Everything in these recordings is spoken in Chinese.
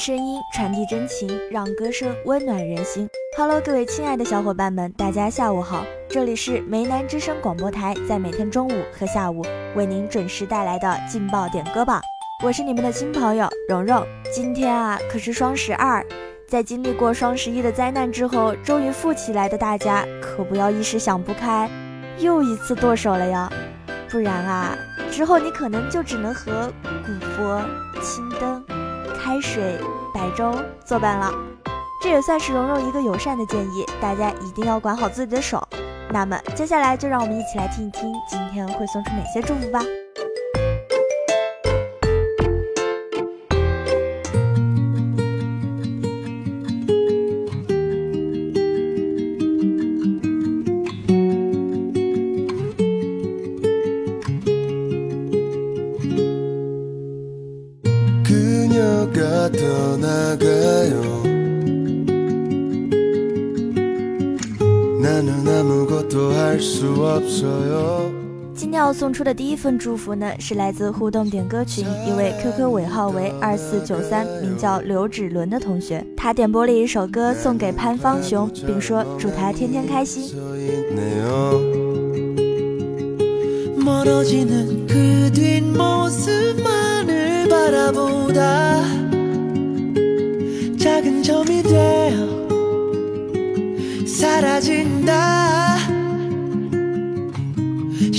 声音传递真情，让歌声温暖人心。Hello，各位亲爱的小伙伴们，大家下午好，这里是梅南之声广播台，在每天中午和下午为您准时带来的劲爆点歌榜。我是你们的新朋友蓉蓉。今天啊，可是双十二，在经历过双十一的灾难之后，终于富起来的大家，可不要一时想不开，又一次剁手了呀！不然啊，之后你可能就只能和古佛、青灯。开水、白粥作伴了，这也算是蓉蓉一个友善的建议，大家一定要管好自己的手。那么接下来就让我们一起来听一听，今天会送出哪些祝福吧。今天要送出的第一份祝福呢，是来自互动点歌群一位 QQ 尾号为二四九三，名叫刘芷伦的同学，他点播了一首歌送给潘方雄，并说祝他天天开心。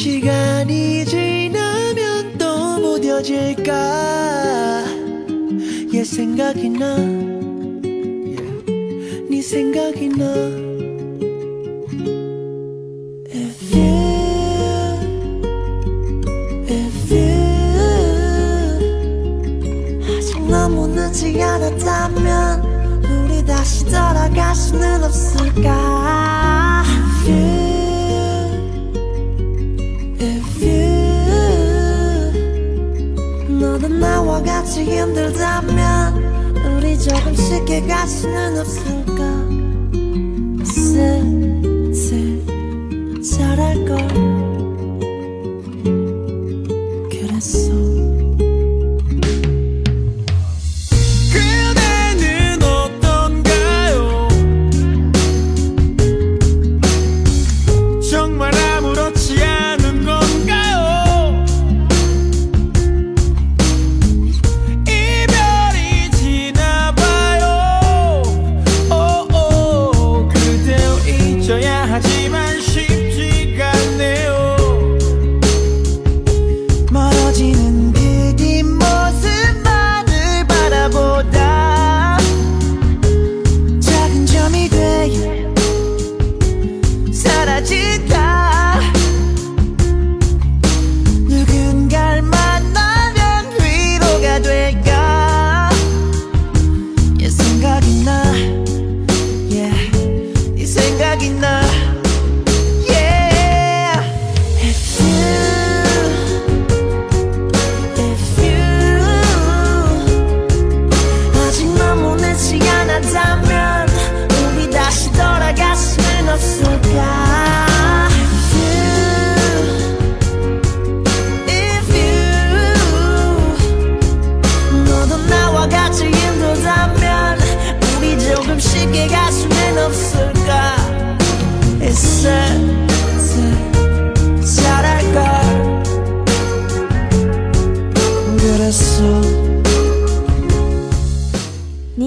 시간이 지나면 또 무뎌질까 얘 생각이 나네생각이 나. If you If you. 아직 너무 늦지 않았다면 우리 다시 돌아갈 수는 없을까? If you 나와 같이 힘들다면 우리 조금 쉽게 갈 수는 없을까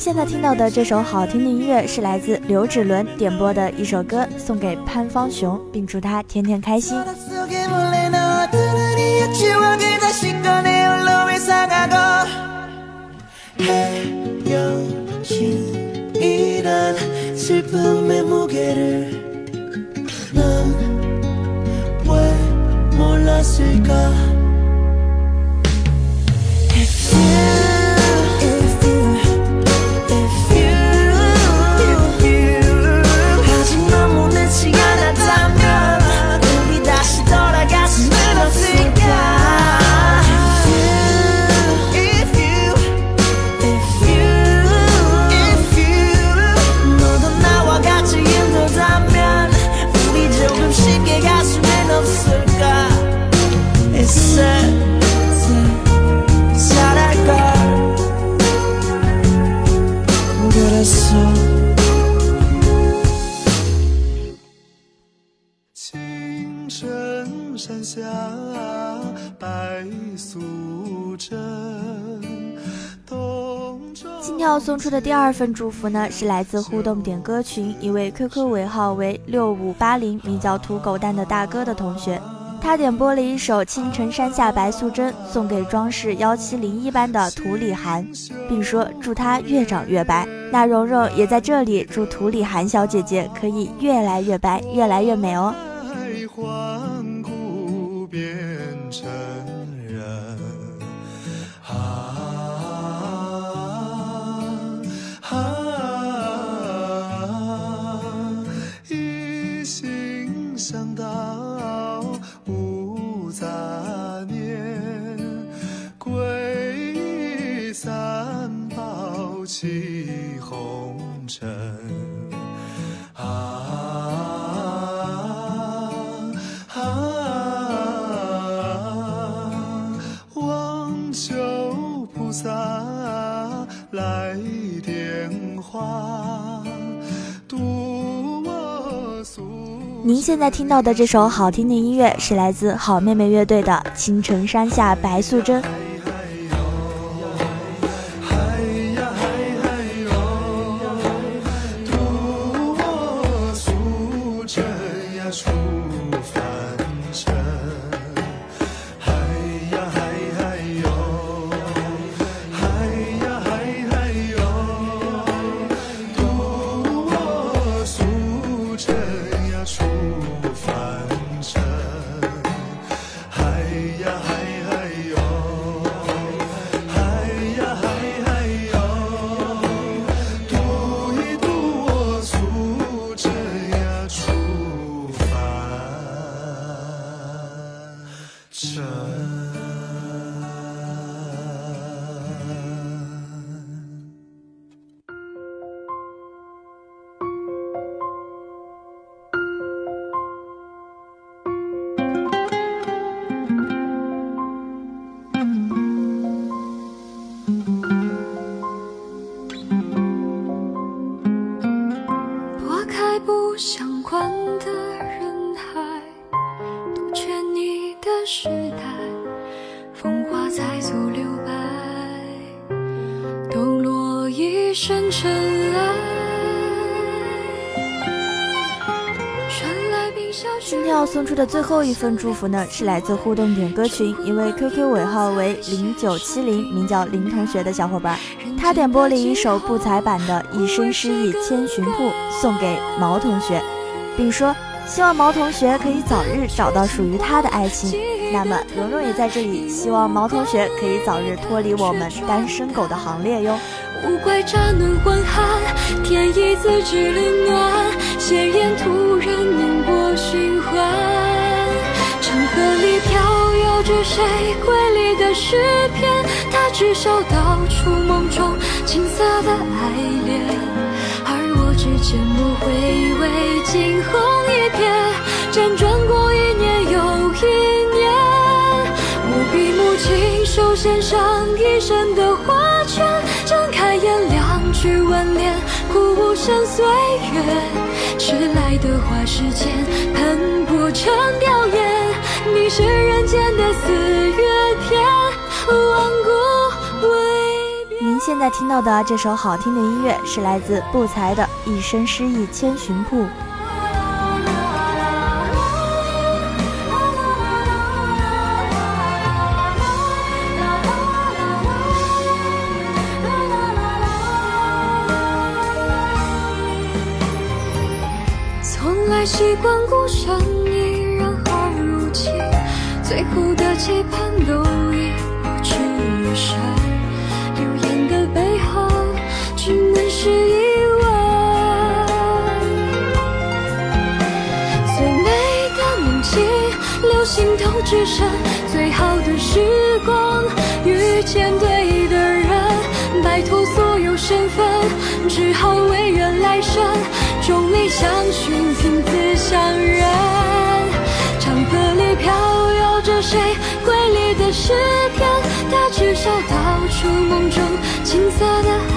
现在听到的这首好听的音乐是来自刘芷伦点播的一首歌，送给潘方雄，并祝他天天开心。今天要送出的第二份祝福呢是来自互动点歌群一位 qq 尾号为六五八零名叫土狗蛋的大哥的同学。他点播了一首青城山下白素贞送给装饰幺七零一班的涂里涵并说祝他越长越白。那蓉蓉也在这里祝涂里涵小姐姐可以越来越白越来越美哦。扫无杂念，跪三宝，弃红尘。啊啊啊！望求菩萨来点化。您现在听到的这首好听的音乐是来自好妹妹乐队的《青城山下白素贞》。的时代，风花才素留白，抖落一身尘。今天要送出的最后一份祝福呢，是来自互动点歌群一位 QQ 尾号为零九七零，名叫林同学的小伙伴。他点播了一首不才版的《一生失意千寻瀑》，送给毛同学，并说希望毛同学可以早日找到属于他的爱情。那么蓉蓉也在这里希望毛同学可以早日脱离我们单身狗的行列哟。无怪乍暖还寒，天意自知冷暖，鲜艳突然凝波循环。长河里飘摇着谁瑰丽的诗篇？他至少道出梦中青涩的爱恋，而我只缄默回味惊鸿一瞥，辗转过一年又一年，我闭目亲手献上一生的花圈。去问恋，苦无声岁月，迟来的花时间喷薄成表演。你是人间的四月天，万古未变。您现在听到的这首好听的音乐，是来自不才的《一身诗意千寻瀑》。习惯孤身一人好如今，最后的期盼都已付之一生。只剩最好的时光。遇见对的人，摆脱所有身份，只好唯愿来生。众里相寻，凭自相认。长河里飘摇着谁瑰丽的诗篇？他至少道出梦中青涩的。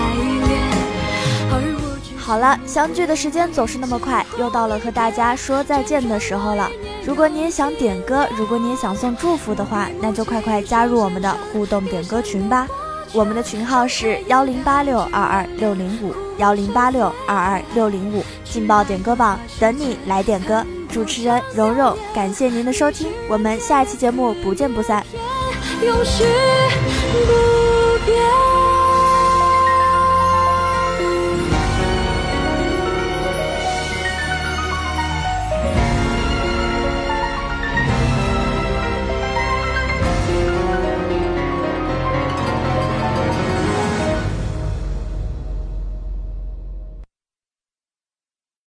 好了，相聚的时间总是那么快，又到了和大家说再见的时候了。如果你也想点歌，如果你也想送祝福的话，那就快快加入我们的互动点歌群吧。我们的群号是幺零八六二二六零五幺零八六二二六零五，劲爆点歌榜等你来点歌。主持人蓉蓉，感谢您的收听，我们下一期节目不见不散。永不变。